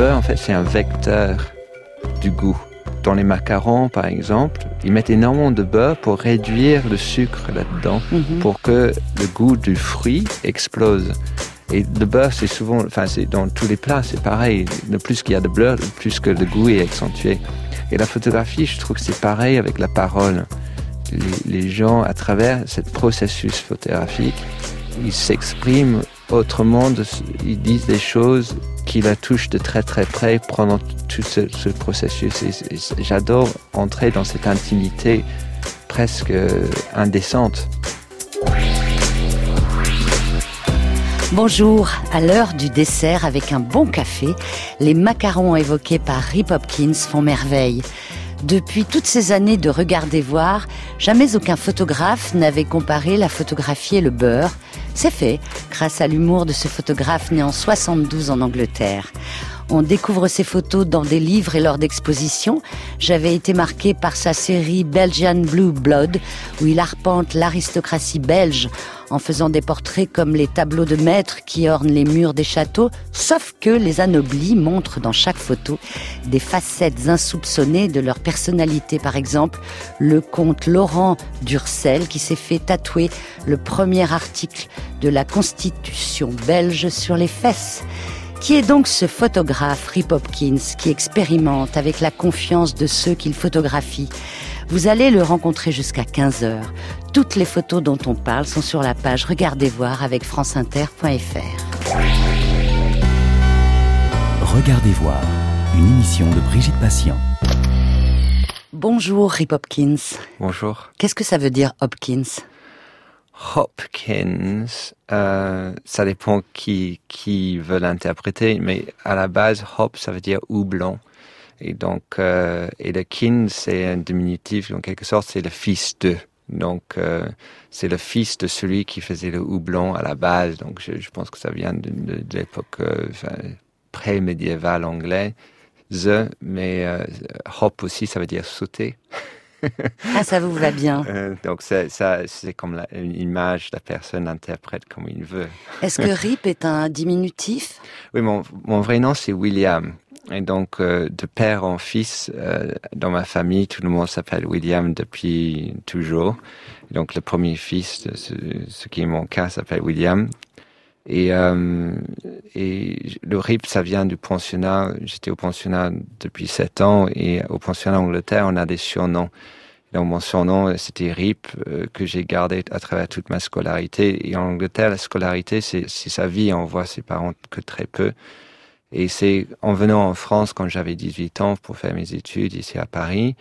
beurre, en fait, c'est un vecteur du goût. Dans les macarons, par exemple, ils mettent énormément de beurre pour réduire le sucre là-dedans, Mhm. pour que le goût du fruit explose. Et le beurre, c'est souvent, enfin, c'est dans tous les plats, c'est pareil. Le plus qu'il y a de beurre, le plus que le goût est accentué. Et la photographie, je trouve que c'est pareil avec la parole. Les, les gens, à travers ce processus photographique, ils s'expriment autrement, ils disent des choses qui la touchent de très très près pendant tout ce, ce processus. J'adore entrer dans cette intimité presque indécente. Bonjour, à l'heure du dessert avec un bon café, les macarons évoqués par Rip Hopkins font merveille. Depuis toutes ces années de regarder voir, jamais aucun photographe n'avait comparé la photographie et le beurre. C'est fait, grâce à l'humour de ce photographe né en 72 en Angleterre. On découvre ses photos dans des livres et lors d'expositions. J'avais été marqué par sa série Belgian Blue Blood, où il arpente l'aristocratie belge en faisant des portraits comme les tableaux de maîtres qui ornent les murs des châteaux, sauf que les anoblis montrent dans chaque photo des facettes insoupçonnées de leur personnalité. Par exemple, le comte Laurent d'Ursel qui s'est fait tatouer le premier article de la Constitution belge sur les fesses. Qui est donc ce photographe Rip Hopkins qui expérimente avec la confiance de ceux qu'il photographie? Vous allez le rencontrer jusqu'à 15h. Toutes les photos dont on parle sont sur la page Regardez voir avec franceinter.fr. Regardez voir, une émission de Brigitte Patient. Bonjour Rip Hopkins. Bonjour. Qu'est-ce que ça veut dire Hopkins? Hopkins, euh, ça dépend qui, qui veut l'interpréter, mais à la base, hop, ça veut dire houblon. Et donc, euh, et le kin, c'est un diminutif, en quelque sorte, c'est le fils de. Donc, euh, c'est le fils de celui qui faisait le houblon à la base. Donc, je, pense que ça vient de, l'époque pré-médiévale anglaise. Mais euh, hop aussi, ça veut dire sauter. Ah, ça vous va bien. Euh, donc c'est ça, c'est comme la, une image, la personne interprète comme il veut. Est-ce que Rip est un diminutif? Oui, mon, mon vrai nom c'est William. Et donc euh, de père en fils, euh, dans ma famille, tout le monde s'appelle William depuis toujours. Et donc le premier fils, ce, ce qui est mon cas, s'appelle William. Et, euh, et le RIP, ça vient du pensionnat. J'étais au pensionnat depuis sept ans et au pensionnat Angleterre, on a des surnoms. Donc mon surnom, c'était RIP, euh, que j'ai gardé à travers toute ma scolarité. Et en Angleterre, la scolarité, c'est sa vie. On voit ses parents que très peu. Et c'est en venant en France, quand j'avais 18 ans, pour faire mes études ici à Paris,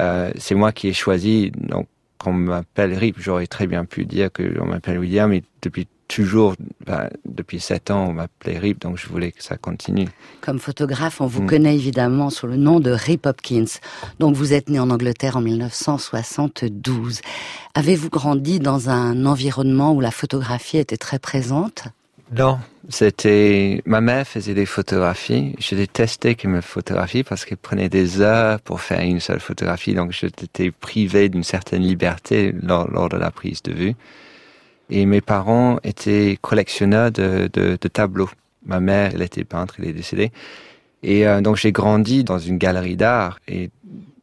euh, c'est moi qui ai choisi. Donc, qu'on m'appelle RIP, j'aurais très bien pu dire que on m'appelle William. Et depuis toujours, ben, depuis sept ans, on m'appelait RIP, donc je voulais que ça continue. Comme photographe, on vous mmh. connaît évidemment sous le nom de Rip Hopkins. Donc vous êtes né en Angleterre en 1972. Avez-vous grandi dans un environnement où la photographie était très présente? Non, c'était ma mère faisait des photographies. Je détestais qu'elle me photographie parce qu'elle prenait des heures pour faire une seule photographie, donc j'étais privé d'une certaine liberté lors, lors de la prise de vue. Et mes parents étaient collectionneurs de, de, de tableaux. Ma mère, elle était peintre, elle est décédée. Et euh, donc j'ai grandi dans une galerie d'art et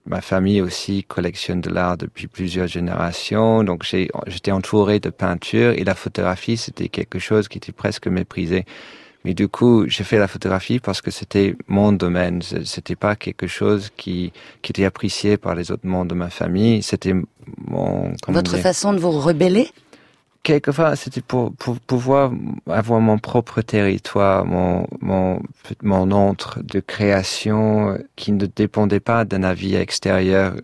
ma famille aussi collectionne de l'art depuis plusieurs générations. Donc j'étais entouré de peintures et la photographie, c'était quelque chose qui était presque méprisé. Mais du coup, j'ai fait la photographie parce que c'était mon domaine. C'était pas quelque chose qui, qui était apprécié par les autres membres de ma famille. C'était mon... Votre façon de vous rebeller? Quelquefois c'était pour, pouvoir avoir mon propre territoire, mon, mon, mon entre de création qui ne dépendait pas d'un avis extérieur.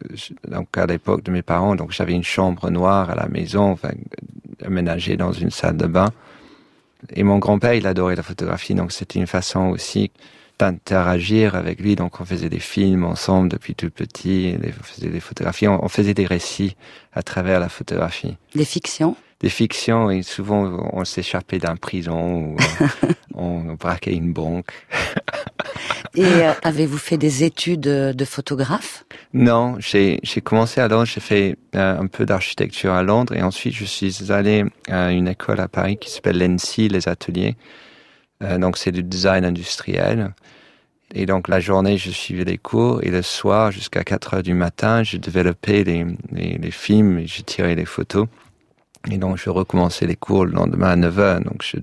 Donc à l'époque de mes parents, donc j'avais une chambre noire à la maison, enfin, aménagée dans une salle de bain. Et mon grand-père, il adorait la photographie, donc c'était une façon aussi d'interagir avec lui. Donc on faisait des films ensemble depuis tout petit, on faisait des photographies, on faisait des récits à travers la photographie. Des fictions? Des fictions et souvent on s'échappait d'un prison ou on, on braquait une banque. et euh, avez-vous fait des études de photographe? Non, j'ai commencé à Londres, j'ai fait euh, un peu d'architecture à Londres et ensuite je suis allé à une école à Paris qui s'appelle l'ENSI, les ateliers. Euh, donc c'est du design industriel. Et donc la journée, je suivais les cours et le soir, jusqu'à 4 heures du matin, je développais les, les, les films et je tirais les photos. Et donc je recommençais les cours le lendemain à 9 heures. Donc je,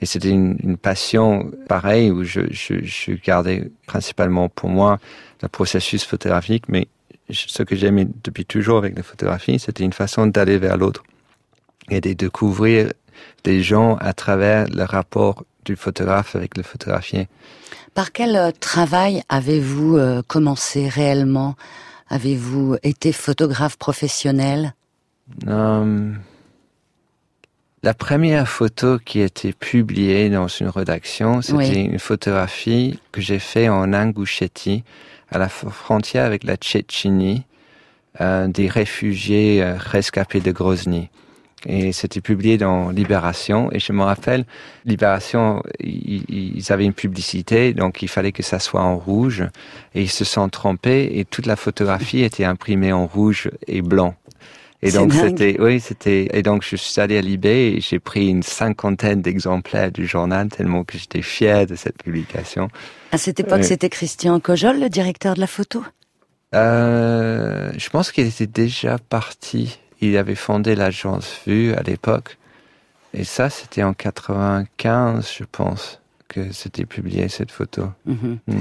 et c'était une, une, passion pareille où je, je, je, gardais principalement pour moi le processus photographique, mais ce que j'aimais depuis toujours avec la photographie, c'était une façon d'aller vers l'autre et de découvrir des gens à travers le rapport du photographe avec le photographié. Par quel euh, travail avez-vous euh, commencé réellement? Avez-vous été photographe professionnel? Um, La première photo qui a été publiée dans une rédaction, c'était oui. une photographie que j'ai faite en Ingushetie, à la frontière avec la Tchétchénie, euh, des réfugiés euh, rescapés de Grozny. Et c'était publié dans Libération. Et je me rappelle, Libération, ils, ils, avaient une publicité, donc il fallait que ça soit en rouge. Et ils se sont trompés et toute la photographie était imprimée en rouge et blanc. Et donc c'était, oui, c'était, et donc je suis allé à Libé et j'ai pris une cinquantaine d'exemplaires du journal tellement que j'étais fier de cette publication. À cette époque, oui. c'était Christian Cojol, le directeur de la photo? Euh, je pense qu'il était déjà parti. Il avait fondé l'agence Vue à l'époque. Et ça, c'était en 95, je pense, que c'était publié cette photo. Mm -hmm. mm.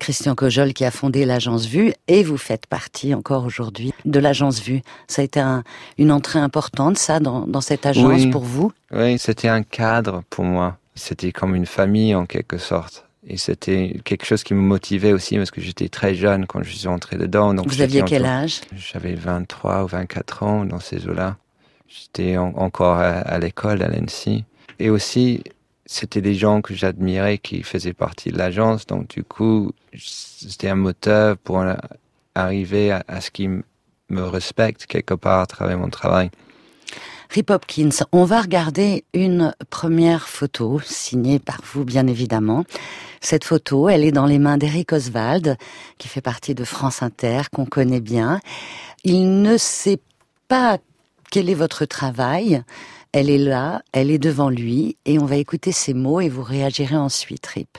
Christian Cojol qui a fondé l'agence Vue et vous faites partie encore aujourd'hui de l'agence Vue. Ça a été un, une entrée importante, ça, dans, dans cette agence oui. pour vous? Oui, c'était un cadre pour moi. C'était comme une famille en quelque sorte. Et c'était quelque chose qui me motivait aussi parce que j'étais très jeune quand je suis entré dedans. Donc Vous aviez quel âge? J'avais 23 ou 24 ans dans ces eaux-là. J'étais en, encore à, à l'école, à l'ENSI. Et aussi, c'était des gens que j'admirais qui faisaient partie de l'agence. Donc du coup, c'était un moteur pour arriver à, ce qu'ils me respectent quelque part à travers mon travail. Rip Hopkins, on va regarder une première photo signée par vous, bien évidemment. Cette photo, elle est dans les mains d'Eric Oswald, qui fait partie de France Inter, qu'on connaît bien. Il ne sait pas quel est votre travail. Elle est là, elle est devant lui, et on va écouter ses mots et vous réagirez ensuite, Rip.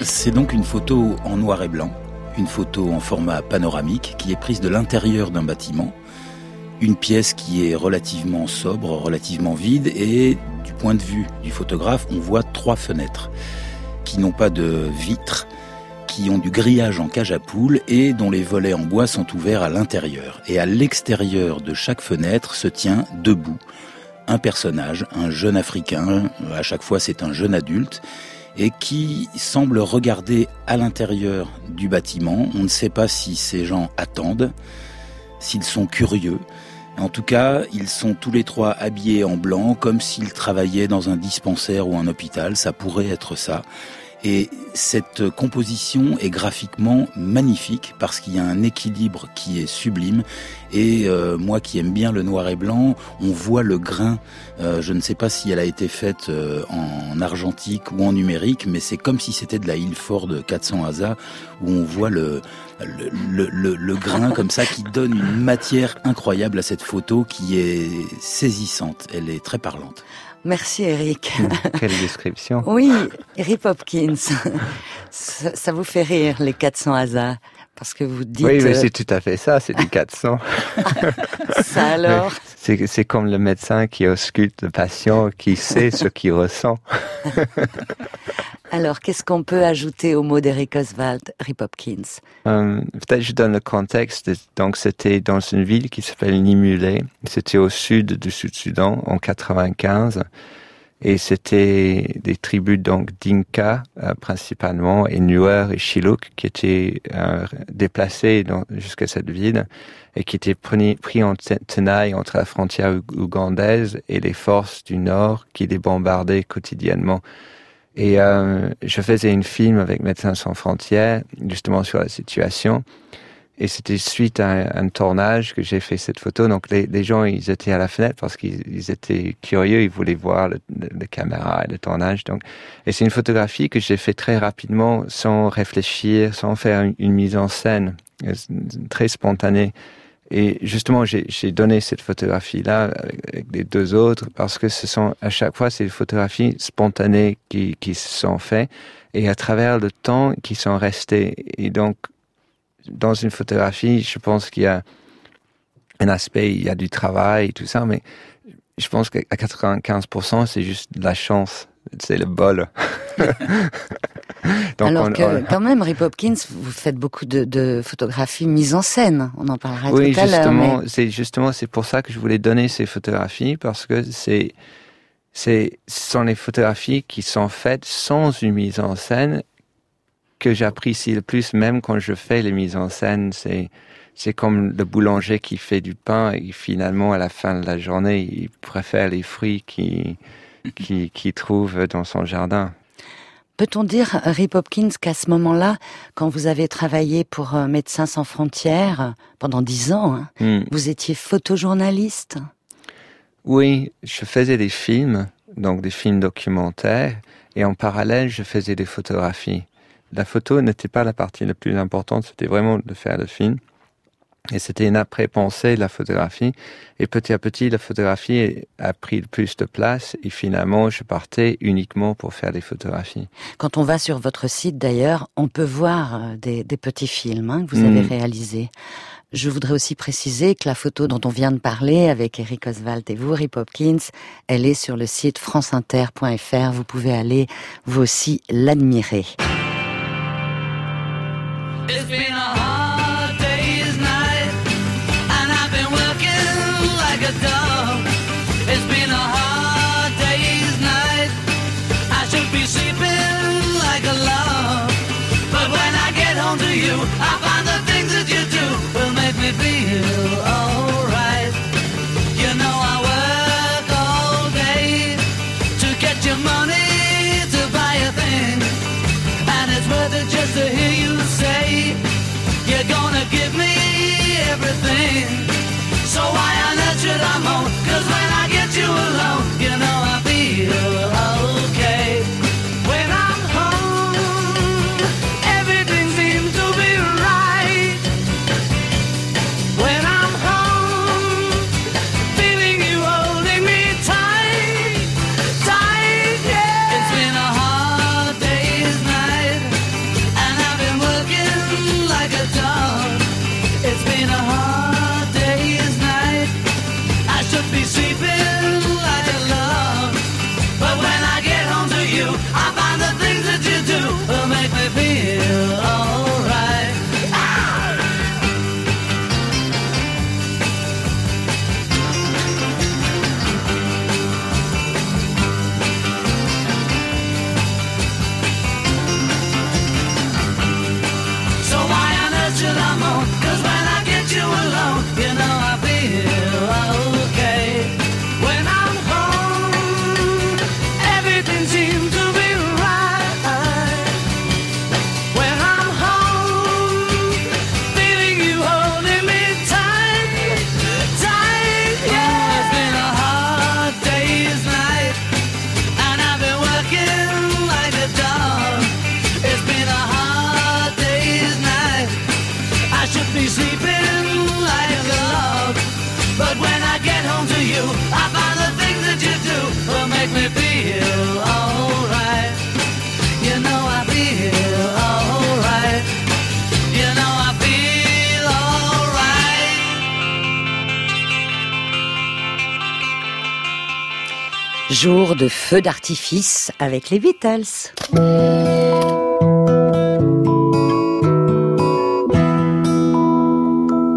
C'est donc une photo en noir et blanc, une photo en format panoramique qui est prise de l'intérieur d'un bâtiment une pièce qui est relativement sobre, relativement vide, et du point de vue du photographe, on voit trois fenêtres qui n'ont pas de vitres, qui ont du grillage en cage à poules et dont les volets en bois sont ouverts à l'intérieur. Et à l'extérieur de chaque fenêtre se tient debout un personnage, un jeune africain, à chaque fois c'est un jeune adulte, et qui semble regarder à l'intérieur du bâtiment. On ne sait pas si ces gens attendent, s'ils sont curieux, en tout cas, ils sont tous les trois habillés en blanc, comme s'ils travaillaient dans un dispensaire ou un hôpital, ça pourrait être ça. Et cette composition est graphiquement magnifique parce qu'il y a un équilibre qui est sublime. Et euh, moi qui aime bien le noir et blanc, on voit le grain. Euh, je ne sais pas si elle a été faite euh, en argentique ou en numérique, mais c'est comme si c'était de la Ilford 400 ASA où on voit le, le, le, le, le grain comme ça qui donne une matière incroyable à cette photo qui est saisissante. Elle est très parlante. Merci Eric. Quelle description. Oui, Eric Hopkins. ça, ça, vous fait rire les 400 hasards parce que vous dites. Oui, mais c'est tout à fait ça, c'est du 400. ça alors? C'est comme le médecin qui ausculte le patient, qui sait ce qu'il ressent. Alors, qu'est-ce qu'on peut ajouter au mot d'Eric Oswald, Rip Hopkins euh, Peut-être je donne le contexte. Donc, c'était dans une ville qui s'appelle Nimulé. C'était au sud du Sud-Soudan, en 95. Et c'était des tribus donc d'Inka euh, principalement, et Nuer et Chiluk qui étaient euh, déplacés jusqu'à cette ville et qui étaient pris, pris en tenaille entre la frontière ougandaise et les forces du Nord qui les bombardaient quotidiennement. Et euh, je faisais une film avec Médecins sans frontières, justement sur la situation. Et c'était suite à un, tournage que j'ai fait cette photo. Donc les, gens, ils étaient à la fenêtre parce qu'ils étaient curieux, ils voulaient voir le, le, le caméra et le tournage. Donc, et c'est une photographie que j'ai fait très rapidement, sans réfléchir, sans faire une, mise en scène, très spontanée. et justement, j'ai donné cette photographie-là avec, les deux autres parce que ce sont à chaque fois ces photographies spontanées qui, qui se sont faites et à travers le temps qui sont restées. Et donc, dans une photographie, je pense qu'il y a un aspect, il y a du travail, et tout ça, mais je pense qu'à 95%, c'est juste de la chance. C'est le bol. Alors que, quand même, Rip Hopkins, vous faites beaucoup de, de photographies mises en scène. On en parlera tout à l'heure. Oui, c'est justement, c'est pour ça que je voulais donner ces photographies parce que c'est, c'est, ce sont les photographies qui sont faites sans une mise en scène que j'apprécie le plus, même quand je fais les mises en scène. C'est, c'est comme le boulanger qui fait du pain et finalement, à la fin de la journée, il préfère les fruits qu'il, qui trouve dans son jardin. Peut-on dire, Rip Hopkins, qu'à ce moment-là, quand vous avez travaillé pour euh, Médecins sans frontières pendant dix ans, hein, hmm. vous étiez photojournaliste? Oui, je faisais des films, donc des films documentaires, et en parallèle, je faisais des photographies. La photo n'était pas la partie la plus importante, c'était vraiment de faire le film. Et c'était une après-pensée de la photographie. Et petit à petit, la photographie a pris plus de place. Et finalement, je partais uniquement pour faire des photographies. Quand on va sur votre site, d'ailleurs, on peut voir euh, des, petits films hein, que vous avez mm. réalisés. Je voudrais aussi préciser que la photo dont on vient de parler avec Eric Oswald et vous, Rip Hopkins, elle est sur le site franceinter.fr. Vous pouvez aller, vous aussi, l'admirer. Feu d'artifice avec les Beatles.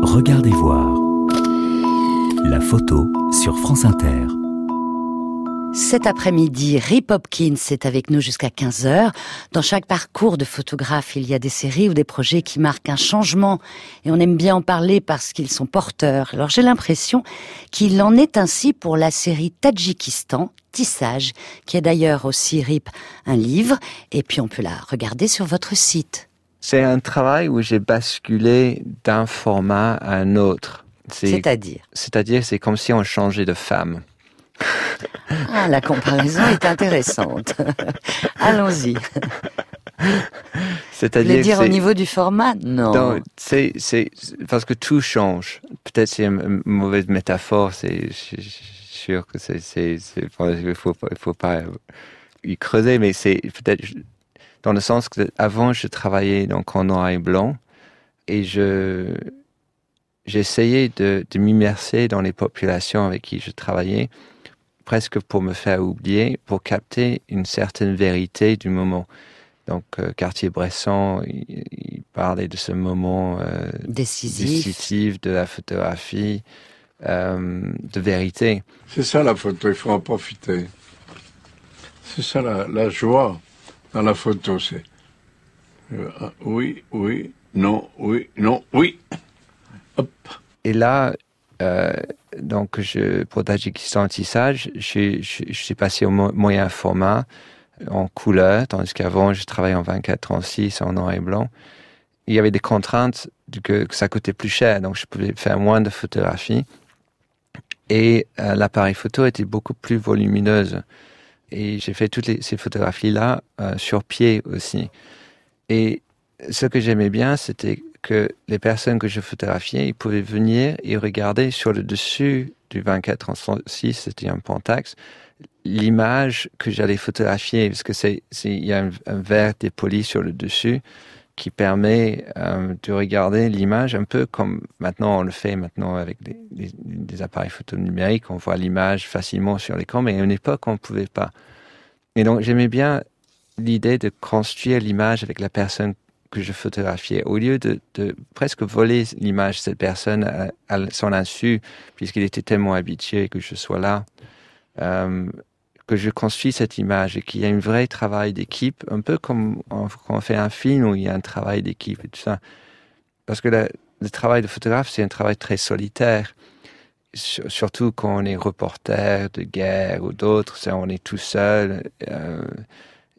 Regardez voir. La photo sur France Inter. Cet après-midi, Rip Hopkins est avec nous jusqu'à 15h. Dans chaque parcours de photographe, il y a des séries ou des projets qui marquent un changement et on aime bien en parler parce qu'ils sont porteurs. Alors j'ai l'impression qu'il en est ainsi pour la série Tadjikistan, Tissage, qui est d'ailleurs aussi Rip un livre et puis on peut la regarder sur votre site. C'est un travail où j'ai basculé d'un format à un autre. C'est-à-dire? C'est-à-dire c'est comme si on changeait de femme. Ah, la comparaison est intéressante. Allons-y. C'est-à-dire dire au niveau du format Non. c'est c'est parce que tout change. Peut-être c'est une mauvaise métaphore. C'est sûr que c'est c'est il faut il faut pas y creuser, mais c'est peut-être dans le sens que avant je travaillais donc en noir et blanc et je j'essayais de, de m'immerser dans les populations avec qui je travaillais presque pour me faire oublier, pour capter une certaine vérité du moment. Donc, euh, Cartier-Bresson, il, parlait de ce moment euh, décisif. de la photographie, euh, de vérité. C'est ça la photo, il faut en profiter. C'est ça la, joie dans la photo, c'est oui, oui, non, oui, non, oui. Hop. Et là, donc, je, pour Tadjikistan Tissage, je, suis passé au moyen format en couleur, tandis qu'avant, je travaillais en 24-36 en noir et blanc. Il y avait des contraintes que, que, ça coûtait plus cher, donc je pouvais faire moins de photographies. Et euh, l'appareil photo était beaucoup plus volumineuse. Et j'ai fait toutes ces photographies-là euh, sur pied aussi. Et ce que j'aimais bien, c'était que les personnes que je photographiais, ils pouvaient venir et regarder sur le dessus du 24-36, c'était un Pentax, l'image que j'allais photographier, parce que c'est, il y a un, verre dépoli sur le dessus qui permet euh, de regarder l'image un peu comme maintenant on le fait maintenant avec des, des, appareils photo numériques, on voit l'image facilement sur l'écran, mais à une époque on ne pouvait pas. Et donc j'aimais bien l'idée de construire l'image avec la personne que je photographiais, au lieu de, presque voler l'image de cette personne à, à son insu, puisqu'il était tellement habitué que je sois là. Euh, que je construis cette image et qu'il y a un vrai travail d'équipe, un peu comme quand on fait un film où il y a un travail d'équipe tout ça. Parce que le travail de photographe, c'est un travail très solitaire. Surtout quand on est reporter de guerre ou d'autres, on est tout seul euh,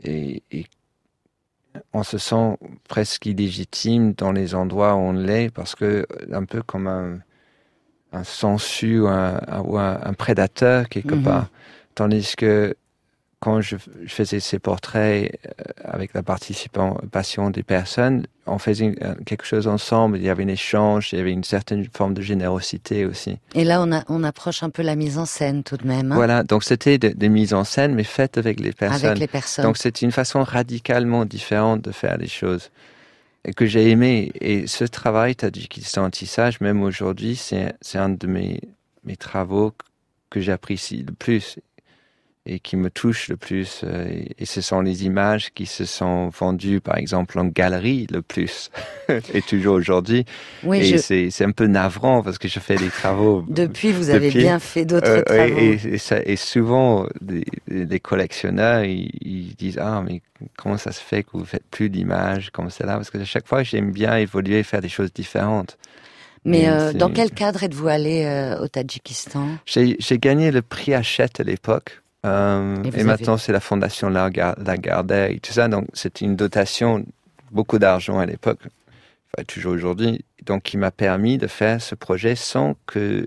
et, on se sent presque illégitime dans les endroits où on l'est parce que un peu comme un, un sensu ou un, un, prédateur quelque mhm. part. Tandis que quand je, faisais ces portraits euh, avec la participation des personnes, on faisait quelque chose ensemble. Il y avait un échange, il y avait une certaine forme de générosité aussi. Et là, on, a, on approche un peu la mise en scène tout de même. Hein. voilà, donc c'était des mises en scène, mais faites avec les personnes. Avec les personnes. Donc c'est une façon radicalement différente de faire les choses que j'ai aimé. Et ce travail, Tadjikistan Tissage, même aujourd'hui, c'est un de mes, mes travaux que j'apprécie le plus et qui me touche le plus. Euh, et ce sont les images qui se sont vendues, par exemple, en galerie le plus, et toujours aujourd'hui. Oui, et c'est un peu navrant parce que je fais des travaux. Depuis, vous avez bien fait d'autres euh, travaux. Et, et, ça, et, souvent, les, collectionneurs, ils, disent Ah, mais comment ça se fait que vous faites plus d'images comme cela? Parce que à chaque fois, j'aime bien évoluer, faire des choses différentes. Mais euh, dans quel cadre êtes-vous allé au Tadjikistan? J'ai gagné le prix Hachette à l'époque euh, et, maintenant, c'est la fondation Lagardère et tout ça. Donc, c'est une dotation, beaucoup d'argent à l'époque, enfin, toujours aujourd'hui, donc qui m'a permis de faire ce projet sans que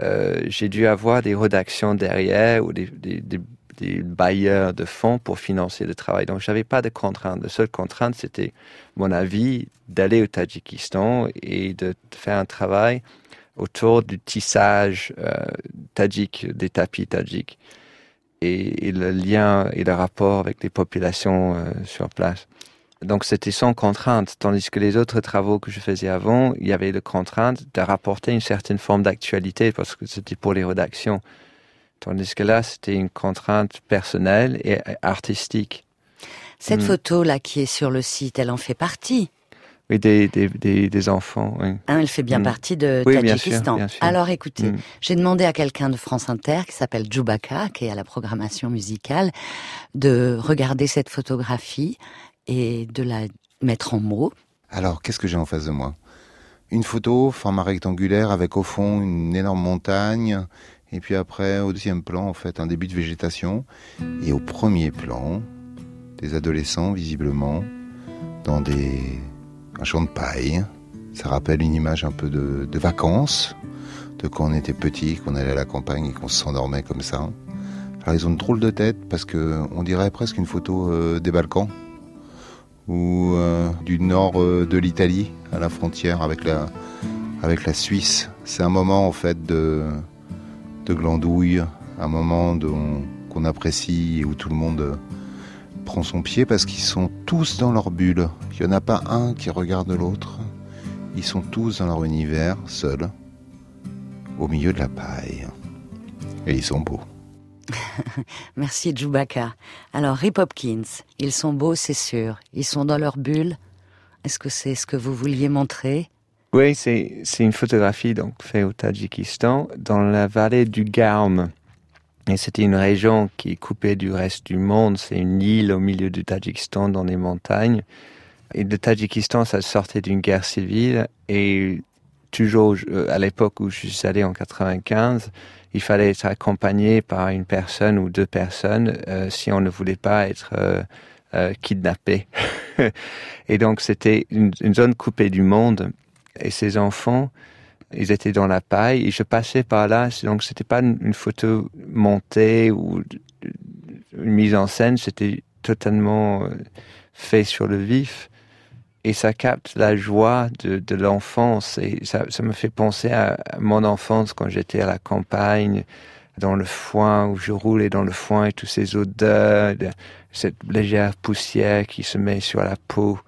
euh, j'ai dû avoir des rédactions derrière ou des, des, des, des, bailleurs de fonds pour financer le travail. Donc, j'avais pas de contraintes. La seule contrainte, c'était mon avis d'aller au Tadjikistan et de faire un travail autour du tissage euh, tadjik, des tapis tadjiks et, le lien et le rapport avec les populations euh, sur place. Donc c'était sans contrainte, tandis que les autres travaux que je faisais avant, il y avait la contrainte de rapporter une certaine forme d'actualité parce que c'était pour les rédactions. Tandis que là, c'était une contrainte personnelle et artistique. Cette hmm. photo-là qui est sur le site, elle en fait partie. Oui, des, des, des, enfants. Oui. Hein, elle fait bien mm. partie de oui, Tadjikistan. Alors écoutez, mm. j'ai demandé à quelqu'un de France Inter qui s'appelle Djoubaka, qui est à la programmation musicale, de regarder cette photographie et de la mettre en mots. Alors, qu'est-ce que j'ai en face de moi? Une photo, format rectangulaire, avec au fond une énorme montagne, et puis après, au deuxième plan, en fait, un début de végétation, et au premier plan, des adolescents, visiblement, dans des un champ de paille. Ça rappelle une image un peu de, vacances, de quand on était petit, qu'on allait à la campagne et qu'on s'endormait comme ça. Alors ils ont une drôle de tête parce que on dirait presque une photo euh, des Balkans. ou euh, du nord euh, de l'Italie, à la frontière avec la, Suisse. C'est un moment en fait de glandouille, un moment qu'on apprécie et où tout le monde prend son pied parce qu'ils sont tous dans leur bulle. Il n'y en a pas un qui regarde l'autre. Ils sont tous dans leur univers, seuls, au milieu de la paille. Et ils sont beaux. Merci Djoubaka. Alors Rip Hopkins, ils sont beaux, c'est sûr. Ils sont dans leur bulle. Est-ce que c'est ce que vous vouliez montrer? Oui, c'est une photographie donc faite au Tadjikistan, dans la vallée du Garm. Et c'était une région qui est coupée du reste du monde. C'est une île au milieu du Tadjikistan, dans les montagnes. Et le Tadjikistan, ça sortait d'une guerre civile. Et toujours euh, à l'époque où je suis allé en 95, il fallait être accompagné par une personne ou deux personnes euh, si on ne voulait pas être euh, kidnappé. et donc c'était une, zone coupée du monde. Et ces enfants, ils étaient dans la paille et je passais par là. Donc c'était pas une, photo montée ou une mise en scène, c'était totalement euh, fait sur le vif et ça capte la joie de, l'enfance. Et ça, ça, me fait penser à, mon enfance quand j'étais à la campagne, dans le foin, où je roulais dans le foin et toutes ces odeurs, de, cette légère poussière qui se met sur la peau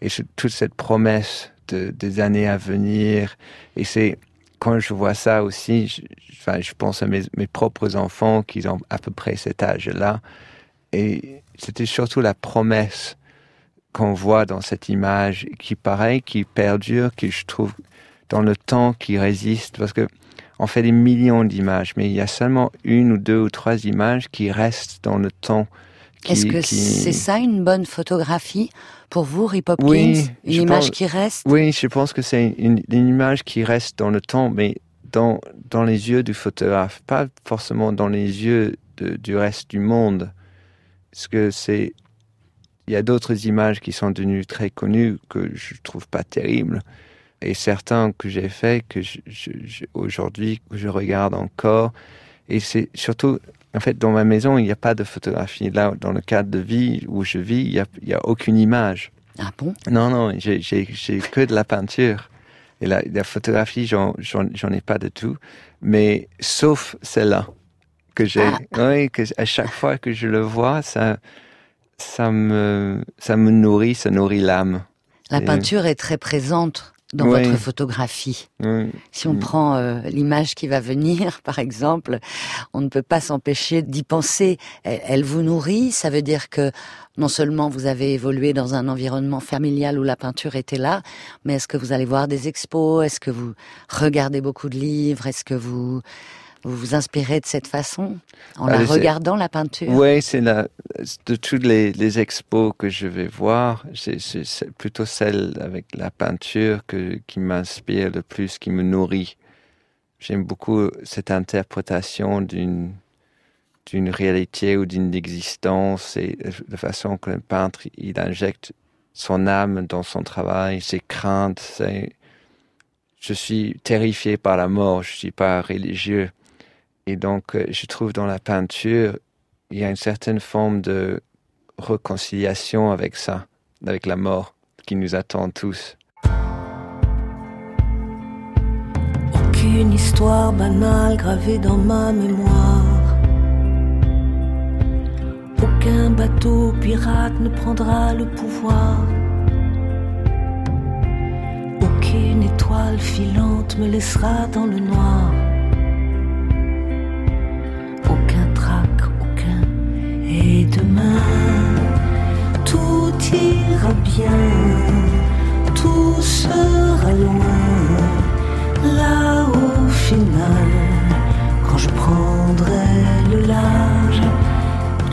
et toute cette promesse de, des années à venir. Et c'est quand je vois ça aussi, je, enfin, je pense à mes, mes propres enfants qui ont à peu près cet âge-là. Et c'était surtout la promesse qu'on voit dans cette image, qui paraît, qui perdure, qui je trouve dans le temps, qui résiste, parce que on fait des millions d'images, mais il y a seulement une ou deux ou trois images qui restent dans le temps. Est-ce que c'est ça une bonne photographie pour vous, Rip Hopkins? Une image qui reste? Oui, je pense que c'est une, une, image qui reste dans le temps, mais dans, dans les yeux du photographe, pas forcément dans les yeux de, du reste du monde. Parce que c'est il y a d'autres images qui sont devenues très connues que je trouve pas terribles. Et certains que j'ai fait, que aujourd'hui, que je regarde encore. Et c'est surtout, en fait, dans ma maison, il n'y a pas de photographie. Là, dans le cadre de vie où je vis, il n'y a, il y a aucune image. Ah bon? Non, non, j'ai que de la peinture. Et la, la photographie, j'en ai pas de tout. Mais sauf celle-là que j'ai. Ah. Oui, que à chaque fois que je le vois, ça, ça me, ça me nourrit, ça nourrit l'âme. La peinture est très présente dans votre photographie. Si on mm. prend euh, l'image qui va venir, par exemple, on ne peut pas s'empêcher d'y penser. Elle, vous nourrit, ça veut dire que non seulement vous avez évolué dans un environnement familial où la peinture était là, mais est-ce que vous allez voir des expos? Est-ce que vous regardez beaucoup de livres? Est-ce que vous vous vous inspirez de cette façon en la regardant la peinture? Oui, c'est la de toutes les, les, expos que je vais voir, c'est plutôt celle avec la peinture que, qui m'inspire le plus, qui me nourrit. J'aime beaucoup cette interprétation d'une d'une réalité ou d'une existence et la façon que le peintre il injecte son âme dans son travail, ses craintes. Je suis terrifié par la mort, je suis pas religieux, et donc, euh, je trouve dans la peinture, il y a une certaine forme de réconciliation avec ça, avec la mort qui nous attend tous. Aucune histoire banale gravée dans ma mémoire. Aucun bateau pirate ne prendra le pouvoir. Aucune étoile filante me laissera dans le noir. Et demain, tout ira bien, tout sera loin. Là au final, quand je prendrai le large,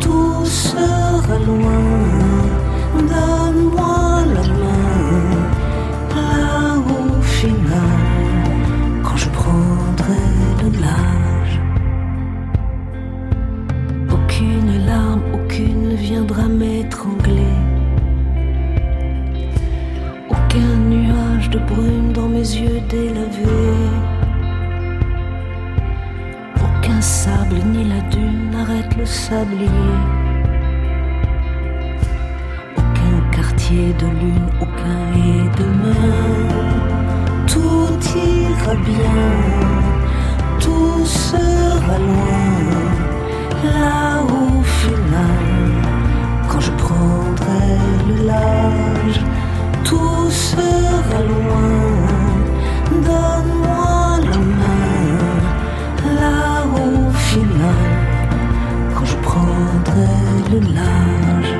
tout sera loin. Viendra m'étrangler. Aucun nuage de brume dans mes yeux délavés. Aucun sable ni la dune n'arrête le sablier. Aucun quartier de lune, aucun et demain. Tout ira bien, tout sera loin, là je prendrai tout sera loin. Donne-moi la main, là au final, quand je prendrai le large.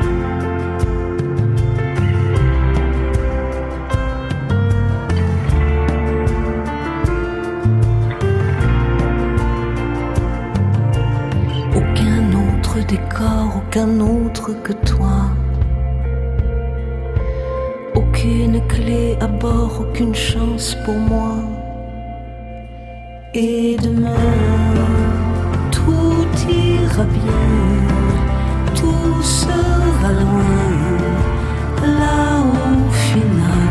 Aucun autre décor, aucun autre que toi. Clé à bord, aucune chance pour moi. Et demain, tout ira bien, tout sera loin. Là au final,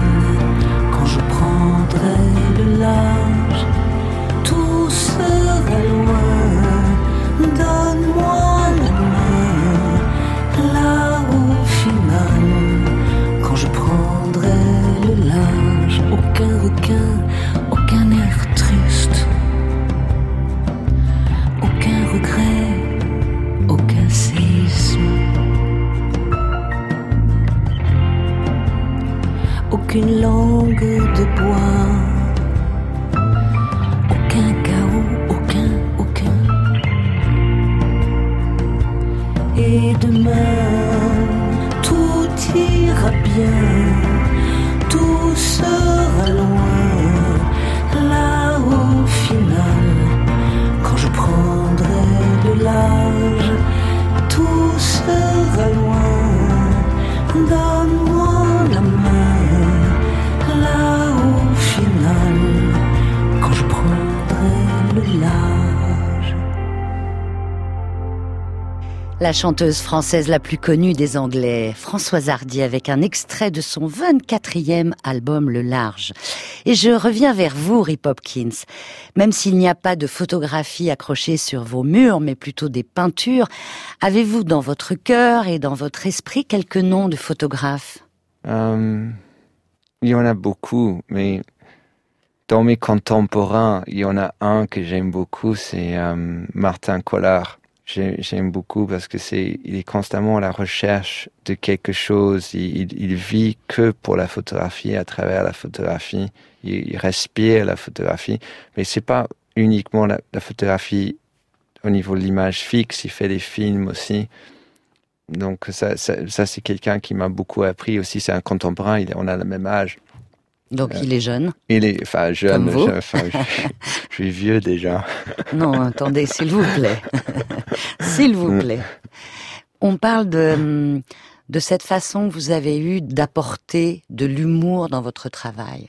quand je prendrai le large, Et demain, tout ira bien, tout sera loin. La chanteuse française la plus connue des Anglais, Françoise Hardy, avec un extrait de son 24e album Le Large. Et je reviens vers vous, Rip Hopkins. Même s'il n'y a pas de photographies accrochées sur vos murs, mais plutôt des peintures, avez-vous dans votre cœur et dans votre esprit quelques noms de photographes? Euh, il y en a beaucoup, mais dans mes contemporains, il y en a un que j'aime beaucoup, c'est euh, Martin Collard. J'ai- J'aime beaucoup parce que c'est, il est constamment à la recherche de quelque chose. Il, il, vit que pour la photographie, à travers la photographie. Il, respire la photographie, mais c'est pas uniquement la, photographie au niveau de l'image fixe. Il fait des films aussi. Donc ça, ça, ça c'est quelqu'un qui m'a beaucoup appris aussi. C'est un contemporain. On a le même âge. Donc il est jeune. Il est, enfin, jeune. Comme vous. je, enfin, je, je suis vieux déjà. Non, attendez, s'il vous plaît. s'il vous plaît. On parle de, hum, de cette façon que vous avez eue d'apporter de l'humour dans votre travail,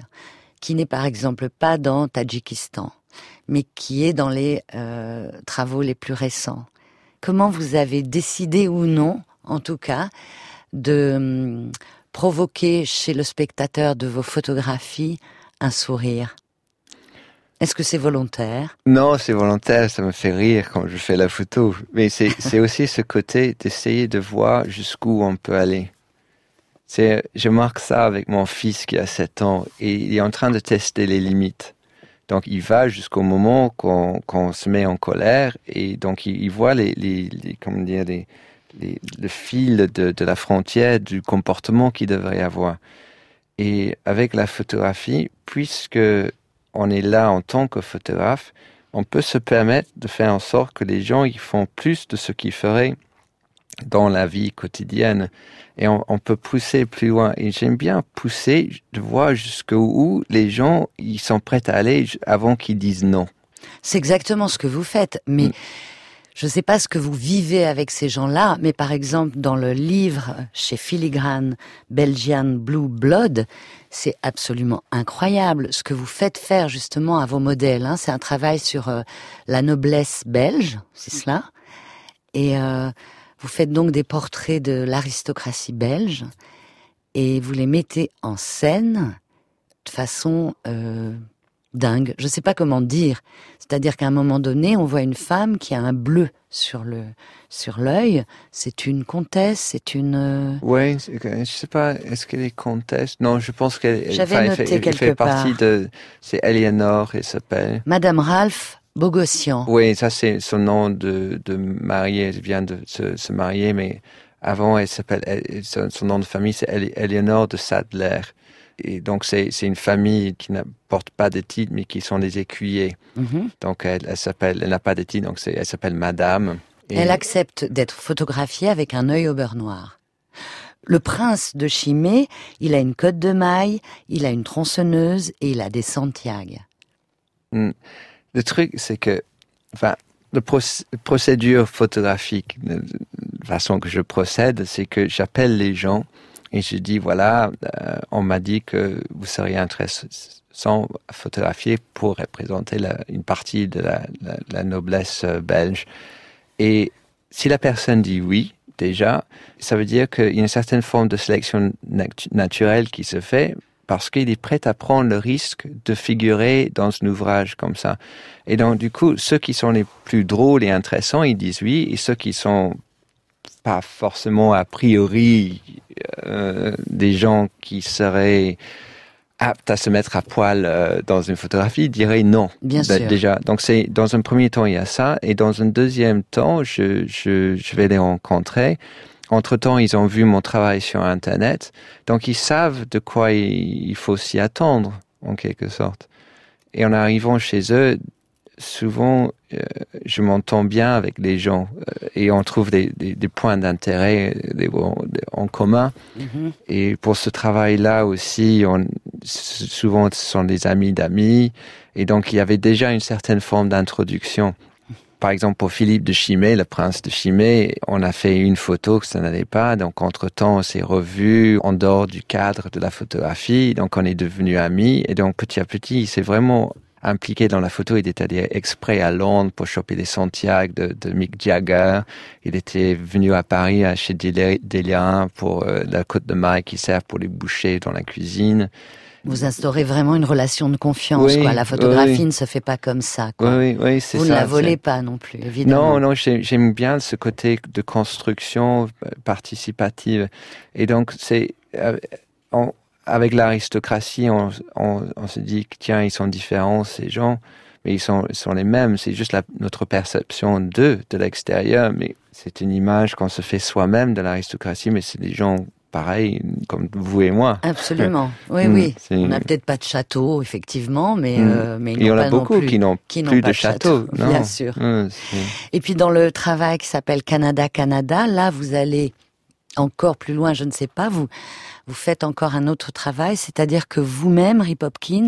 qui n'est par exemple pas dans Tadjikistan, mais qui est dans les euh, travaux les plus récents. Comment vous avez décidé ou non, en tout cas, de hum, provoquer chez le spectateur de vos photographies un sourire Est-ce que c'est volontaire? Non, c'est volontaire, ça me fait rire quand je fais la photo. Mais c'est aussi ce côté d'essayer de voir jusqu'où on peut aller. Je marque ça avec mon fils qui a 7 ans et il est en train de tester les limites. Donc il va jusqu'au moment qu'on se met en colère et donc il, il voit les, les, les comment dire les, les, le fil de, de la frontière du comportement qu'il devrait avoir. Et avec la photographie, puisque on est là en tant que photographe, on peut se permettre de faire en sorte que les gens ils font plus de ce qu'ils feraient dans la vie quotidienne. Et on, on peut pousser plus loin. Et j'aime bien pousser, de voir jusqu'où les gens ils sont prêts à aller avant qu'ils disent non. C'est exactement ce que vous faites, mais Mm. Je ne sais pas ce que vous vivez avec ces gens-là, mais par exemple dans le livre chez Filigrane Belgian Blue Blood, c'est absolument incroyable ce que vous faites faire justement à vos modèles. hein. C'est un travail sur euh, la noblesse belge, c'est cela, et euh, vous faites donc des portraits de l'aristocratie belge et vous les mettez en scène de façon euh, dingue. Je ne sais pas comment dire. C'est-à-dire qu'à un moment donné, on voit une femme qui a un bleu sur le sur l'œil. C'est une comtesse, c'est une. euh, Oui, je sais pas, est-ce qu'elle est comtesse? Non, je pense qu'elle J'avais elle noté fait, quelque fait partie part. de. C'est Eleanor, elle s'appelle. Madame Ralph Bogossian. Oui, ça c'est son nom de, de mariée. Elle vient de se, se marier, mais avant, elle s'appelle. elle- Son, son nom de famille, c'est Ele- Eleanor de Sadler. Et donc, c'est c'est une famille qui ne porte pas de titre, mais qui sont des écuyers. Mhm. Donc, elle, elle s'appelle. Elle n'a pas de titre, donc elle s'appelle Madame. Et- Elle accepte d'être photographiée avec un œil au beurre noir. Le prince de Chimay, il a une cotte de maille, il a une tronçonneuse et il a des Santiago. Le truc, c'est que, enfin, la procédure photographique, la façon que je procède, c'est que j'appelle les gens et je dis, voilà, euh, on m'a dit que vous seriez intéressant à photographier pour représenter une partie de la, noblesse euh, belge. Et si la personne dit oui, déjà, ça veut dire qu'il y a une certaine forme de sélection natu- naturelle qui se fait parce qu'il est prêt à prendre le risque de figurer dans un ouvrage comme ça. Et donc, du coup, ceux qui sont les plus drôles et intéressants, ils disent oui, et ceux qui sont pas forcément a priori euh, des gens qui seraient aptes à se mettre à poil euh, dans une photographie diraient non. Bien Dé- sûr. Déjà, donc c'est dans un premier temps il y a ça, et dans un deuxième temps, je, je, je vais les rencontrer. Entre temps, ils ont vu mon travail sur Internet, donc ils savent de quoi il, il faut s'y attendre, en quelque sorte. Et en arrivant chez eux, souvent, euh, je m'entends bien avec les gens euh, et on trouve des, des, des points d'intérêt des- en commun. Mhm. Et pour ce travail-là aussi, on, souvent ce sont des amis d'amis. Et donc il y avait déjà une certaine forme d'introduction. Par exemple, pour Philippe de Chimay, le prince de Chimay, on a fait une photo que ça n'allait pas. Donc, entre-temps, on s'est revus en dehors du cadre de la photographie. Donc, on est devenus amis. Et donc, petit à petit, il s'est vraiment impliqué dans la photo. Il était allé exprès à Londres pour choper les Santiago de, de Mick Jagger. Il était venu à Paris à chez Delia pour euh, la côte de maille qui sert pour les bouchées dans la cuisine. Vous instaurez vraiment une relation de confiance. Oui, quoi. La photographie oui. ne se fait pas comme ça. Quoi. Oui, oui, c'est ça. Vous ne la volez pas non plus, évidemment. Non, non, j'ai- j'aime bien ce côté de construction euh, participative. Et donc, c'est euh, on- avec l'aristocratie, on, on, on se dit que tiens, ils sont différents ces gens, mais ils sont, ils sont les mêmes. C'est juste la, notre perception d'eux de l'extérieur, mais c'est une image qu'on se fait soi-même de l'aristocratie, mais c'est des gens pareils comme vous et moi. Absolument. Oui, Mm, oui. c'est- On n'a peut-être pas de château, effectivement, mais, Mm. euh, Il y en a beaucoup plus- qui n'ont plus de de château, château. non. bien sûr. Mm, Et puis dans le travail qui s'appelle Canada Canada, là vous allez encore plus loin, je ne sais pas, vous vous faites encore un autre travail, c'est-à-dire que vous-même, Rip Hopkins,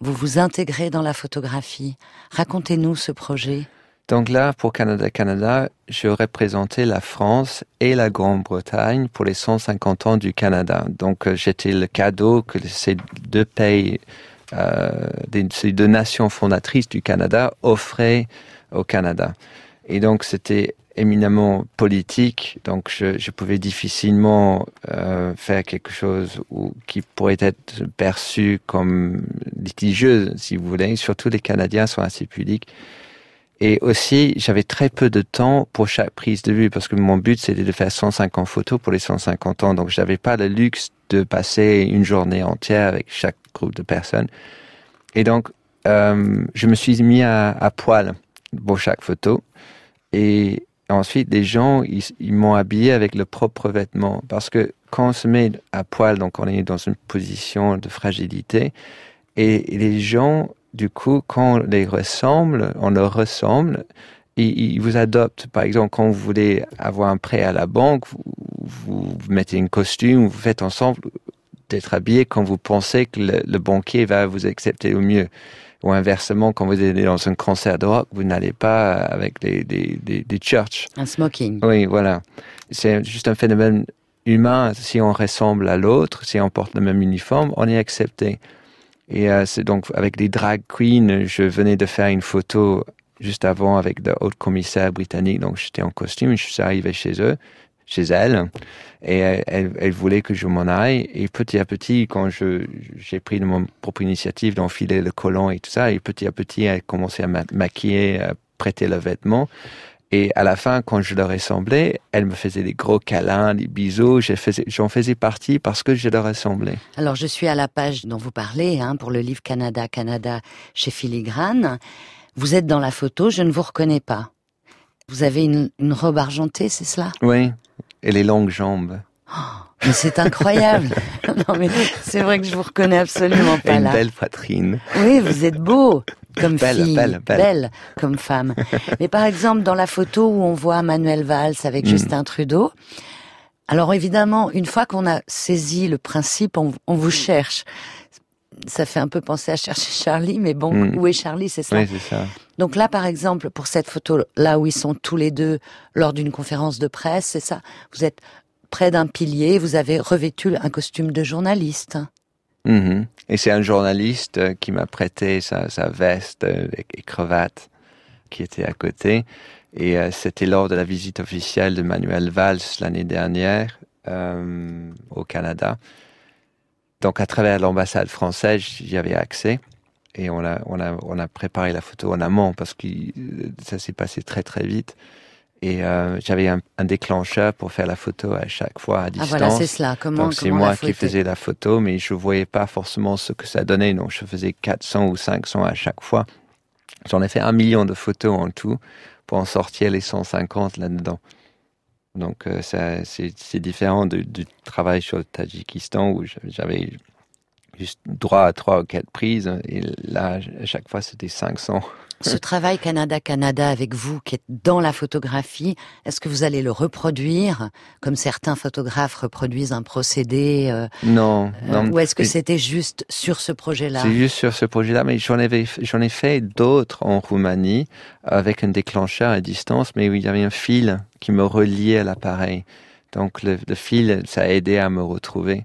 vous vous intégrez dans la photographie. Racontez-nous ce projet. Donc là, pour Canada Canada, je représentais la France et la Grande-Bretagne pour les 150 ans du Canada. Donc euh, j'étais le cadeau que ces deux pays, euh, ces deux nations fondatrices du Canada offraient au Canada. Et donc c'était éminemment politique, donc je, pouvais difficilement euh, faire quelque chose qui pourrait être perçu comme litigieux, si vous voulez. Surtout les Canadiens sont assez pudiques. Et aussi, j'avais très peu de temps pour chaque prise de vue parce que mon but c'était de faire 150 photos pour les 150 ans. Donc, j'avais pas le luxe de passer une journée entière avec chaque groupe de personnes. Et donc, euh, je me suis mis à, à poil pour chaque photo. Et ensuite, les gens, ils, m'ont habillé avec le propre vêtement parce que quand on se met à poil, donc on est dans une position de fragilité. Et, les gens du coup, quand on les ressemble, on leur ressemble, ils, vous adoptent. Par exemple, quand vous voulez avoir un prêt à la banque, vous, mettez un costume, vous faites ensemble d'être habillé quand vous pensez que le, le, banquier va vous accepter au mieux. Ou inversement, quand vous allez dans un concert de rock, vous n'allez pas avec des, des, des, des church. Un smoking. Oui, voilà. C'est juste un phénomène humain. Si on ressemble à l'autre, si on porte le même uniforme, on est accepté. Et euh, c'est donc avec les drag queens, je venais de faire une photo juste avant avec le haut commissaire britannique, donc j'étais en costume, je suis arrivé chez eux, chez elle. Et elle, voulait que je m'en aille. Et petit à petit, quand je j'ai pris de mon propre initiative d'enfiler le collant et tout ça, et petit à petit, elle commençait à ma- maquiller, à prêter le vêtement. Et à la fin, quand je leur ressemblais, elle me faisait des gros câlins, des bisous. J'en faisais partie parce que je leur ressemblais. Alors, je suis à la page dont vous parlez, hein, pour le livre Canada, Canada chez Filigrane. Vous êtes dans la photo, je ne vous reconnais pas. Vous avez une, une robe argentée, c'est cela? Oui. Et les longues jambes. Mais c'est incroyable. non, mais c'est vrai que je vous reconnais absolument Et pas une là. belle poitrine. Oui, vous êtes beau comme Belle, fille, belle, belle. comme femme. Mais par exemple, dans la photo où on voit Manuel Valls avec Mm. Justin Trudeau, alors évidemment, une fois qu'on a saisi le principe, on, on vous cherche. Ça fait un peu penser à chercher Charlie, mais bon, Mm. où est Charlie, c'est ça Oui, c'est ça. Donc là, par exemple, pour cette photo, là où ils sont tous les deux lors d'une conférence de presse, c'est ça Vous êtes près d'un pilier, vous avez revêtu un costume de journaliste. Mhm. Et c'est un journaliste euh, qui m'a prêté sa, sa veste euh, et, et cravate qui était à côté. Et euh, c'était lors de la visite officielle de Manuel Valls l'année dernière euh, au Canada. Donc à travers l'ambassade française, j'y avais accès. Et on a, on, a, on a préparé la photo en amont parce que euh, ça s'est passé très très vite. Et euh, j'avais un, un déclencheur pour faire la photo à chaque fois à Ah distance. voilà, c'est cela. Comment, Donc c'est moi qui photo- faisais la photo, mais je voyais pas forcément ce que ça donnait. Donc je faisais 400 ou 500 à chaque fois. J'en ai fait un million de photos en tout pour en sortir les 150 là-dedans. Donc euh, c'est différent du, du travail sur le Tadjikistan où j'avais juste droit à trois ou quatre prises et là à chaque fois c'était 500. Ce travail Canada-Canada avec vous, qui est dans la photographie, est-ce que vous allez le reproduire, comme certains photographes reproduisent un procédé, euh, Non, euh, non. ou est-ce que c'était juste sur ce projet-là C'est juste sur ce projet-là, mais j'en ai fait d'autres en Roumanie avec un déclencheur à distance, mais où il y avait un fil qui me reliait à l'appareil. Donc le, le fil, ça a aidé à me retrouver.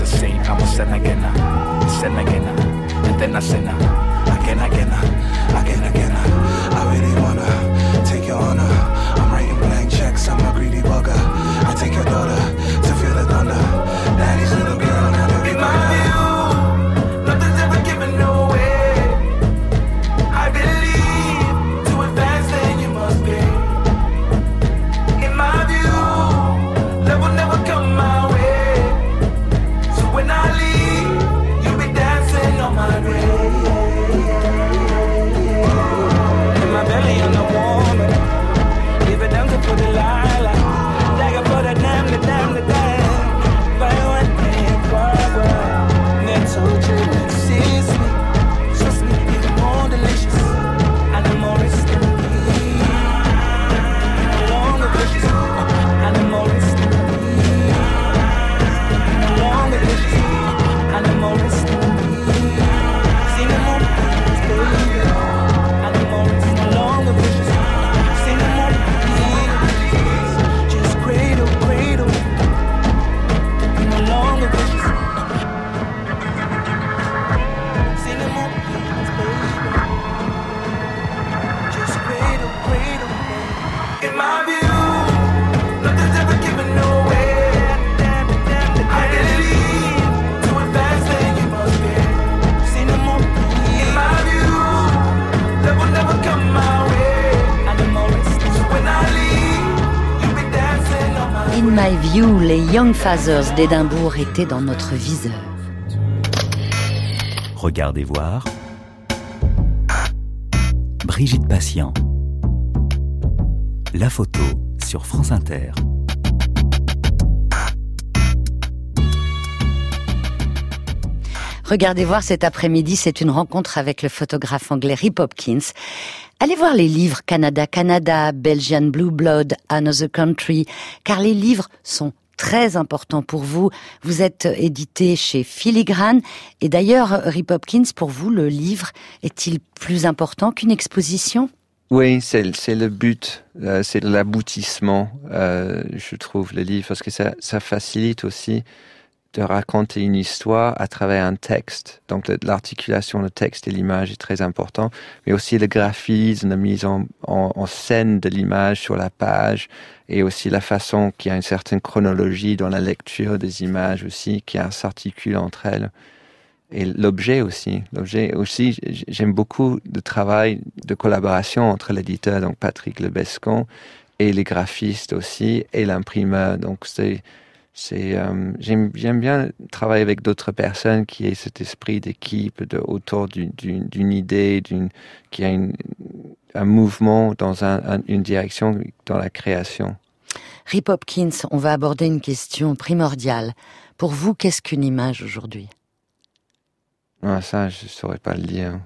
was a saint, I'm a sin again, uh, sin again, uh, and then I sin uh, again, again, again, again. I really wanna take your honor. My View, les Young Fathers d'Édimbourg étaient dans notre viseur. Regardez voir. Brigitte Patient. La photo sur France Inter. Regardez voir cet après-midi, c'est une rencontre avec le photographe anglais Rip Hopkins. Allez voir les livres Canada, Canada, Belgian Blue Blood, Another Country, car les livres sont très importants pour vous. Vous êtes édité chez Filigrane. Et d'ailleurs, Rip Hopkins, pour vous, le livre est-il plus important qu'une exposition? Oui, c'est le but, euh, c'est l'aboutissement, euh, je trouve, le livre, parce que ça, ça facilite aussi de raconter une histoire à travers un texte. Donc l'articulation, le texte et l'image est très important, mais aussi le graphisme, la mise en, scène de l'image sur la page, et aussi la façon qu'il y a une certaine chronologie dans la lecture des images aussi, qui s'articule entre elles. Et l'objet aussi. L'objet aussi, j'aime beaucoup le travail de collaboration entre l'éditeur, donc Patrick Lebescon, et les graphistes aussi, et l'imprimeur. Donc c'est, c'est, euh, j'aime, bien travailler avec d'autres personnes qui aient cet esprit d'équipe, de, autour d'une, idée, d'une, qui a une, un mouvement dans un- un- une direction dans la création. Rip Hopkins, on va aborder une question primordiale. Pour vous, qu'est-ce qu'une image aujourd'hui? Ah, ça, je saurais pas le dire.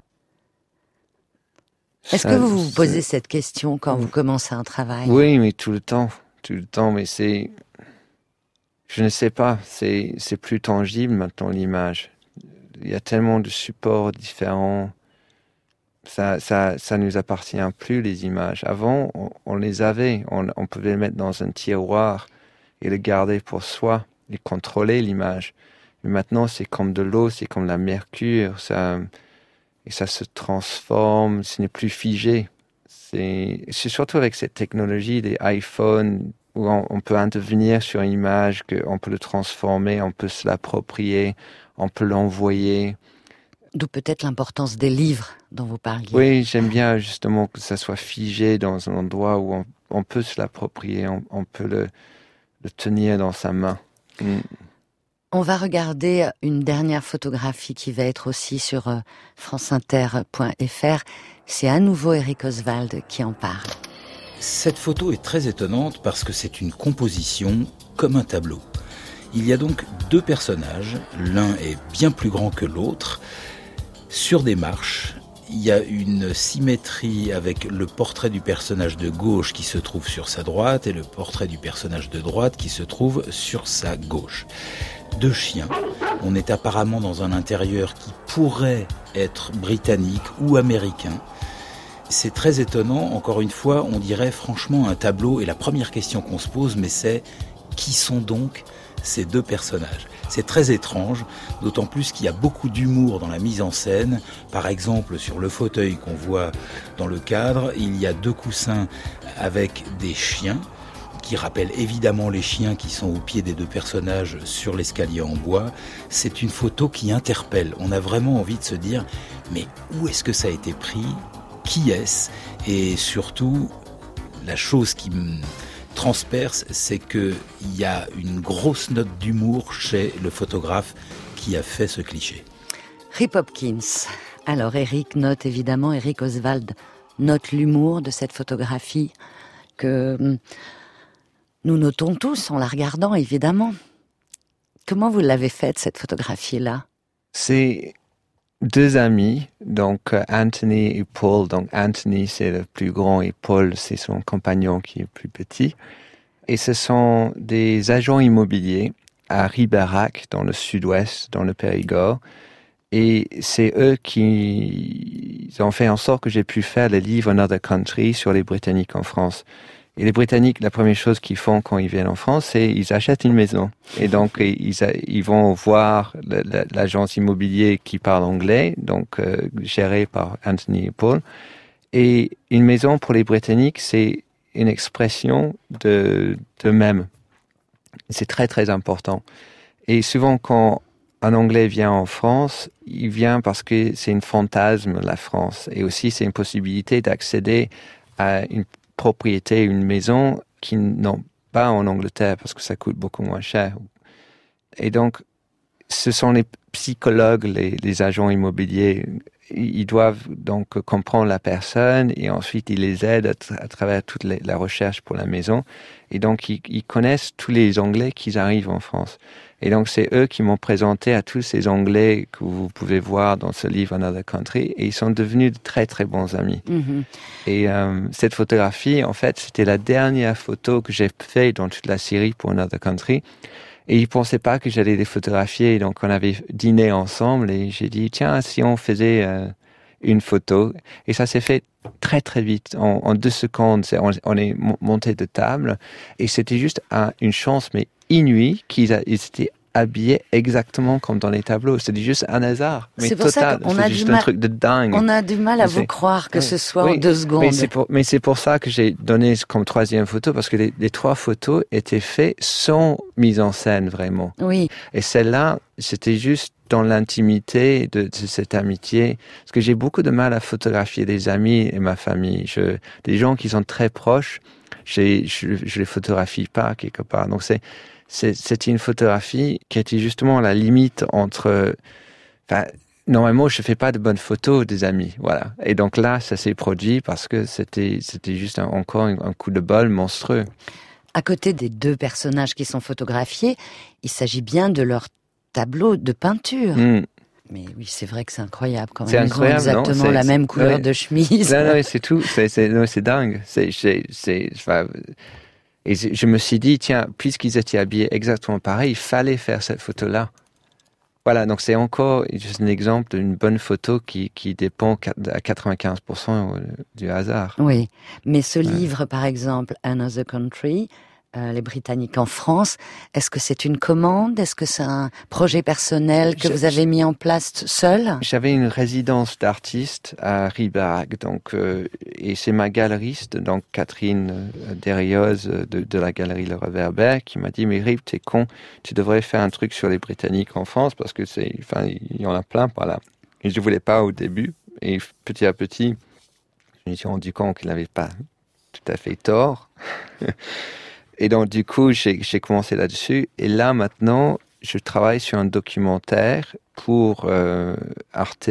Est-ce que vous vous posez cette question quand vous commencez un travail? Oui, mais tout le temps, tout le temps, mais c'est, je ne sais pas, c'est, plus tangible maintenant l'image. Il y a tellement de supports différents. Ça, ça, ça nous appartient plus les images. Avant, on, les avait, on, pouvait les mettre dans un tiroir et le garder pour soi et contrôler l'image. Mais maintenant, c'est comme de l'eau, c'est comme la mercure, ça, et ça se transforme, ce n'est plus figé. C'est surtout avec cette technologie des iPhones où on, on peut intervenir sur une image, qu'on peut le transformer, on peut se l'approprier, on peut l'envoyer. D'où peut-être l'importance des livres dont vous parliez. Oui, j'aime bien justement que ça soit figé dans un endroit où on, on peut se l'approprier, on, on peut le, le tenir dans sa main. Mm. On va regarder une dernière photographie qui va être aussi sur euh, franceinter.fr. C'est à nouveau Eric Oswald qui en parle. Cette photo est très étonnante parce que c'est une composition comme un tableau. Il y a donc deux personnages, l'un est bien plus grand que l'autre, sur des marches. Il y a une symétrie avec le portrait du personnage de gauche qui se trouve sur sa droite et le portrait du personnage de droite qui se trouve sur sa gauche. Deux chiens. On est apparemment dans un intérieur qui pourrait être britannique ou américain. C'est très étonnant, encore une fois, on dirait franchement un tableau et la première question qu'on se pose, mais c'est qui sont donc ces deux personnages? C'est très étrange, d'autant plus qu'il y a beaucoup d'humour dans la mise en scène. Par exemple, sur le fauteuil qu'on voit dans le cadre, il y a deux coussins avec des chiens qui rappellent évidemment les chiens qui sont au pied des deux personnages sur l'escalier en bois. C'est une photo qui interpelle. On a vraiment envie de se dire, mais où est-ce que ça a été pris? Qui est-ce Et surtout, la chose qui me transperce, c'est qu'il y a une grosse note d'humour chez le photographe qui a fait ce cliché. Rip Hopkins. Alors Eric note évidemment, Eric Oswald note l'humour de cette photographie que hum, nous notons tous en la regardant évidemment. Comment vous l'avez faite cette photographie-là? C'est deux amis, donc euh, Anthony et Paul. Donc Anthony, c'est le plus grand et Paul, c'est son compagnon qui est plus petit. Et ce sont des agents immobiliers à Ribérac, dans le sud-ouest, dans le Périgord. Et c'est eux qui ont fait en sorte que j'ai pu faire le livre Another Country sur les Britanniques en France. Et les Britanniques, la première chose qu'ils font quand ils viennent en France, c'est ils achètent une maison. Et donc ils, vont voir l'agence immobilier qui parle anglais, donc euh, gérée par Anthony Paul. Et une maison pour les Britanniques, c'est une expression de d'eux-mêmes. C'est très très important. Et souvent quand un Anglais vient en France, il vient parce que c'est une fantasme la France, et aussi c'est une possibilité d'accéder à une propriété, une maison qu'ils n'ont pas en Angleterre parce que ça coûte beaucoup moins cher. Et donc, ce sont les psychologues, les, les agents immobiliers. Ils doivent donc comprendre la personne et ensuite ils les aident à, tra- à travers toute la recherche pour la maison. Et donc, ils, ils connaissent tous les Anglais qui arrivent en France. Et donc, c'est eux qui m'ont présenté à tous ces Anglais que vous pouvez voir dans ce livre Another Country. Et ils sont devenus de très, très bons amis. Mhm. Et euh, cette photographie, en fait, c'était la dernière photo que j'ai faite dans toute la série pour Another Country. Et ils pensaient pas que j'allais les photographier. Donc, on avait dîné ensemble et j'ai dit, tiens, si on faisait euh, une photo. Et ça s'est fait très, très vite. En, deux secondes, on, est mo- monté de table. Et c'était juste un- une chance, mais inouïe, qu'ils étaient habillés exactement comme dans les tableaux. C'était juste un hasard. Mais C'est pour ça qu'on a du mal- un truc de dingue. On a du mal à vous c'est- croire que Oui. ce soit en deux secondes. Mais c'est pour, c'est ça que j'ai donné comme troisième photo, parce que les, les trois photos étaient faites sans mise en scène, vraiment. Oui, Et celle-là, c'était juste dans l'intimité de, de cette amitié. Parce que j'ai beaucoup de mal à photographier des amis et ma famille. Je, des gens qui sont très proches, j'ai- je, je les photographie pas quelque part. Donc c'est, c'est, c'était une photographie qui était justement à la limite entre, enfin, normalement, je fais pas de bonnes photos des amis, voilà. Et donc là, ça s'est produit parce que c'était, c'était juste un- encore un, coup de bol monstrueux. à côté des deux personnages qui sont photographiés, il s'agit bien de leur tableau de peinture. Hmm. Mais oui, c'est vrai que c'est incroyable quand même. C'est Ils ont incroyable, non exactement C'est- la même couleur ouais. de chemise. Non, non, c'est tout. C'est, non, dingue. C'est, et je me suis dit, tiens, puisqu'ils étaient habillés exactement pareil, il fallait faire cette photo-là. Voilà, donc c'est encore juste un exemple d'une bonne photo qui, qui dépend à 95% du hasard. Oui, mais ce livre, par exemple, Another Country, euh, les Britanniques en France, est-ce que c'est une commande? Est-ce que c'est un projet personnel que Je- vous avez mis en place seul? J'avais une résidence d'artiste à Riberac, donc euh, et c'est ma galeriste, donc Catherine euh, Derrioz de, de la galerie Le Reverbère, qui m'a dit mais Rib, t'es con, tu devrais faire un truc sur les Britanniques en France parce que c'est, enfin, il y en a plein, voilà. Et je voulais pas au début, et petit à petit, je me suis rendu compte qu'il n'avait pas tout à fait tort. Et donc, du coup, j'ai commencé là-dessus. Et là, maintenant, je travaille sur un documentaire pour euh, Arte,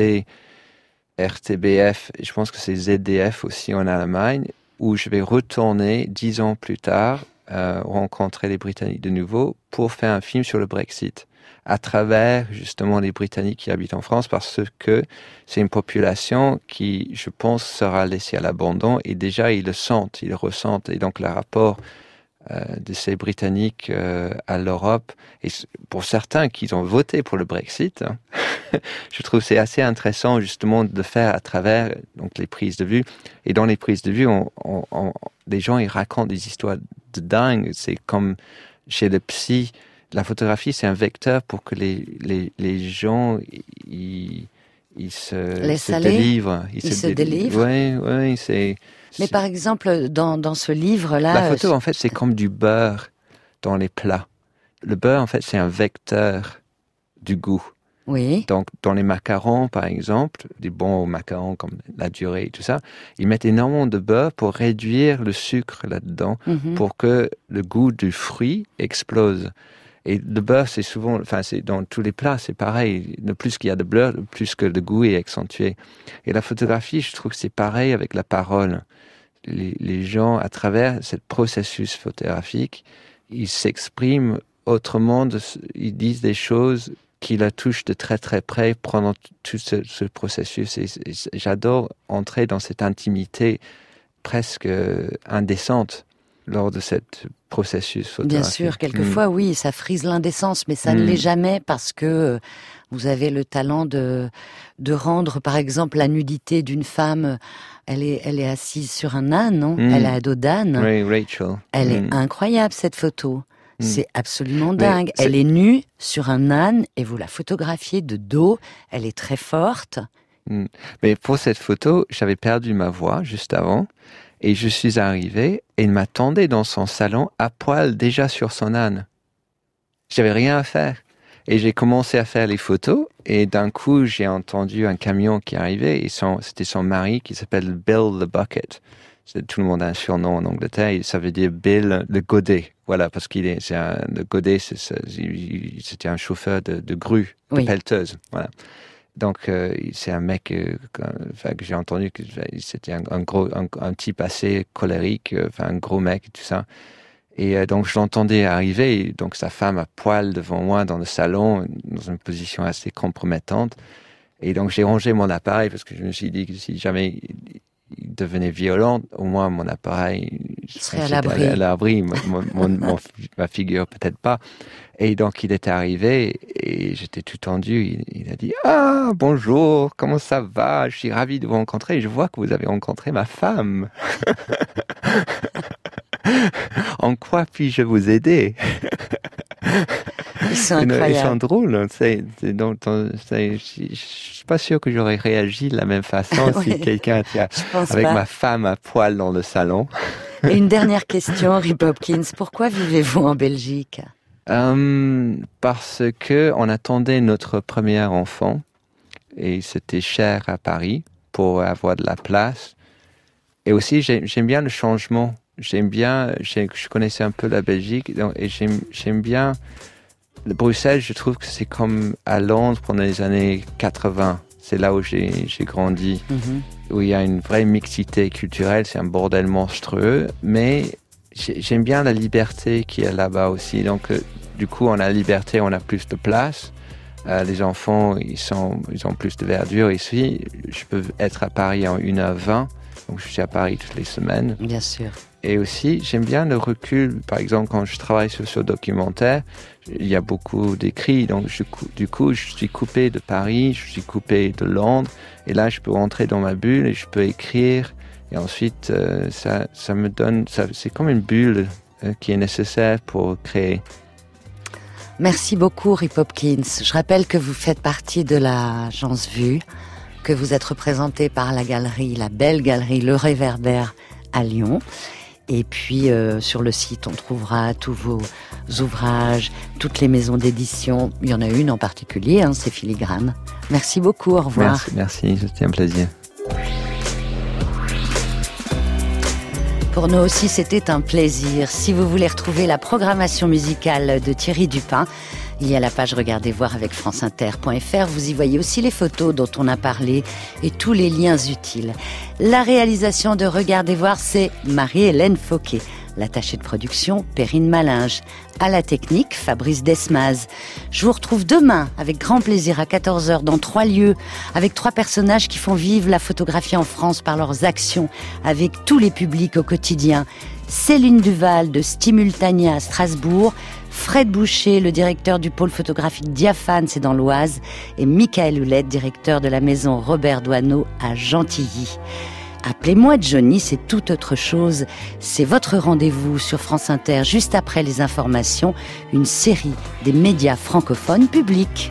RTBF, je pense que c'est ZDF aussi en Allemagne, où je vais retourner dix ans plus tard, euh, rencontrer les Britanniques de nouveau pour faire un film sur le Brexit. À travers justement les Britanniques qui habitent en France parce que c'est une population qui, je pense, sera laissée à l'abandon. Et déjà ils le sentent, ils le ressentent. Et donc le rapport de ces Britanniques euh, à l'Europe et pour certains qui ont voté pour le Brexit, hein, je trouve c'est assez intéressant justement de faire à travers donc les prises de vue et dans les prises de vue, on, on, on- les gens ils racontent des histoires de dingue. C'est comme chez le psy, la photographie c'est un vecteur pour que les les, les gens ils ils se, Laisse se aller délivrent. Ils se délivrent Oui, oui, c'est. Mais par exemple, dans, dans ce livre-là... la photo, en fait, c'est comme du beurre dans les plats. Le beurre, en fait, c'est un vecteur du goût. Oui, Donc, dans les macarons, par exemple, des bons macarons comme la durée et tout ça, ils mettent énormément de beurre pour réduire le sucre là-dedans, mhm. pour que le goût du fruit explose. Et le beurre, c'est souvent, enfin, c'est dans tous les plats, c'est pareil. Le plus qu'il y a de beurre, le plus que le goût est accentué. Et la photographie, je trouve que c'est pareil avec la parole. Les, gens, à travers ce processus photographique, ils s'expriment autrement, ils disent des choses qui la touchent de très très près pendant tout ce, ce processus. Et, et j'adore entrer dans cette intimité presque euh, indécente lors de ce processus. Bien sûr, quelquefois, oui, ça frise l'indécence, mais ça ne l'est jamais parce que euh, vous avez le talent de, de rendre, par exemple, la nudité d'une femme. Elle est, elle est assise sur un âne, non? Mm. Elle a dos d'âne. Oui, Rachel. Elle est incroyable, cette photo. C'est absolument dingue. Elle est nue sur un âne et vous la photographiez de dos. Elle est très forte. Mais pour cette photo, j'avais perdu ma voix juste avant. Et je suis arrivé et il m'attendait dans son salon à poil déjà sur son âne. J'avais rien à faire. Et j'ai commencé à faire les photos et d'un coup j'ai entendu un camion qui arrivait et son, c'était son mari qui s'appelle Bill the Bucket. C'est- Tout le monde a un surnom en Angleterre et ça veut dire Bill le godet. voilà, parce qu'il est, c'est un, le Godet, c'était un chauffeur de, de grue, de Oui. pelleteuse, voilà. Donc, euh, c'est un mec euh, que, j'ai entendu c'était un, un gros, un, un type assez colérique, euh, un gros mec et tout ça. Et donc, je l'entendais arriver, donc sa femme à poil devant moi dans le salon, dans une position assez compromettante. Et donc, j'ai rangé mon appareil parce que je me suis dit que si jamais devenait violent, au moins mon appareil Serait à l'abri. ma figure peut-être pas. Et donc, il est arrivé et j'étais tout tendu. Il, il a dit Ah, bonjour, comment ça va? Je suis ravi de vous rencontrer. Je vois que vous avez rencontré ma femme. en quoi puis-je vous aider Ils sont Ils sont incroyables. drôles. C'est, donc, je suis pas sûr que j'aurais réagi de la même façon si quelqu'un était avec pas. ma femme à poil dans le salon. Et une dernière question, Rip Hopkins. Pourquoi vivez-vous en Belgique? Euh, parce que on attendait notre premier enfant et c'était cher à Paris pour avoir de la place. Et aussi, j'ai- j'aime bien le changement. J'aime bien, je connaissais un peu la Belgique donc- et j'aime bien le Bruxelles. Je trouve que c'est comme à Londres pendant les années 80. C'est là où j'ai grandi Mhm. où il y a une vraie mixité culturelle, c'est un bordel monstrueux, mais j'ai- j'aime bien la liberté qui est là-bas aussi. Donc, euh, du coup, on a la liberté, on a plus de place. Euh, les enfants, ils, sont, ils ont plus de verdure ici. Je peux être à Paris en 1h20, donc je suis à Paris toutes les semaines. Bien sûr. Et aussi, j'aime bien le recul. Par exemple, quand je travaille sur ce documentaire, il y a beaucoup d'écrits. Donc, du coup, je suis coupé de Paris, je suis coupé de Londres. Et là, je peux rentrer dans ma bulle et je peux écrire. Et ensuite, euh, ça, ça me donne. C'est comme une bulle euh, qui est nécessaire pour créer. Merci beaucoup, Rip Hopkins. Je rappelle que vous faites partie de l'agence Vue, que vous êtes représenté par la galerie, la belle galerie Le Réverbère à Lyon. Et puis euh, sur le site, on trouvera tous vos ouvrages, toutes les maisons d'édition. Il y en a une en particulier, hein, c'est Filigrane. Merci beaucoup, au revoir. Merci, merci, c'était un plaisir. Pour nous aussi, c'était un plaisir. Si vous voulez retrouver la programmation musicale de Thierry Dupin, il y a la page Regardez voir avec franceinter.fr. Vous y voyez aussi les photos dont on a parlé et tous les liens utiles. La réalisation de Regardez voir, c'est Marie-Hélène Fauquet. L'attaché de production, Perrine Malinge. À la technique, Fabrice Desmaz. Je vous retrouve demain avec grand plaisir à 14h dans trois lieux, avec trois personnages qui font vivre la photographie en France par leurs actions, avec tous les publics au quotidien. Céline Duval de Stimultania à Strasbourg, Fred Boucher, le directeur du pôle photographique Diaphane, c'est dans l'Oise, et Michael Houlette, directeur de la maison Robert Doineau à Gentilly. Appelez-moi Johnny, c'est tout autre chose. C'est votre rendez-vous sur France Inter juste après les informations, une série des médias francophones publics.